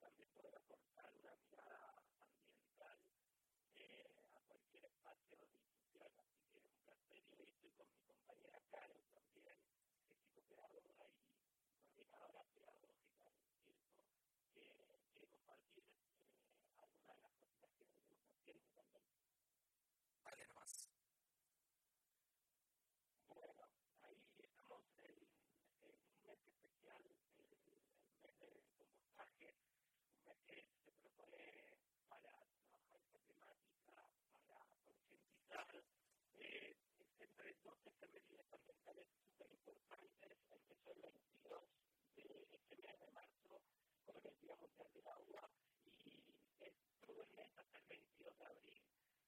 también poder aportar una mirada este grupo de, para trabajar esta temática, para concientizar entre dos efemérides ambientales súper importantes, empezó el 22 de este mes de marzo con el Día Mundial del Agua y estuvo el mes hasta el 22 de abril,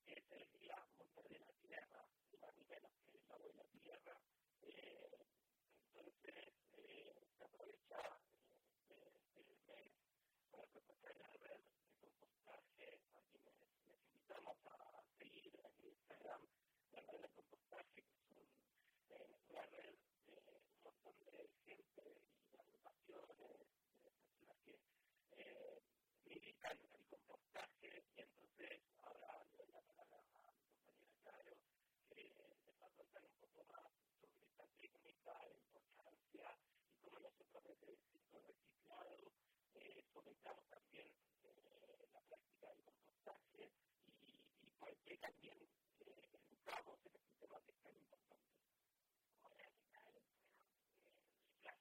el Día Mundial de la Tierra, ni más ni menos que la Buena Tierra. y las ocupaciones, las que militan en el compostaje, y entonces ahora le a mi compañera Carlos, que le va a contar un poco más sobre esta técnica, la importancia, y cómo nosotros desde el reciclado fomentamos también la práctica del compostaje y por qué también educamos en este tema que es tan importante.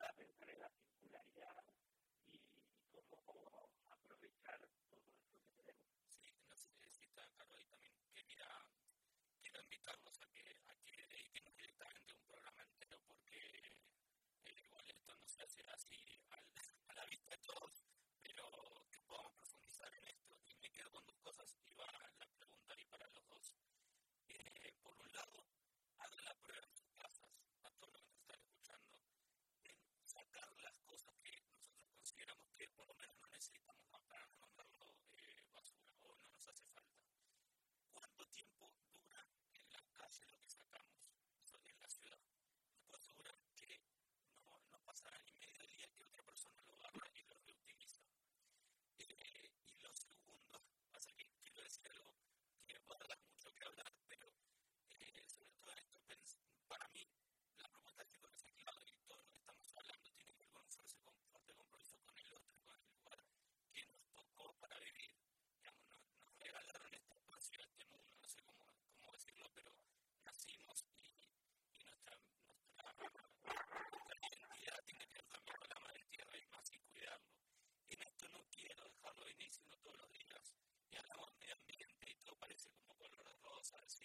a pensar en la circularidad y, cómo, aprovechar todo esto que tenemos. Sí, en la cita de Carlos, ahí también que mira, invitarlos a que dediquen a directamente un programa entero porque eh, igual esto no se hace así a la vista de todos. diciendo todos los días y hablamos de medio ambiente y todo parece como color rosa, así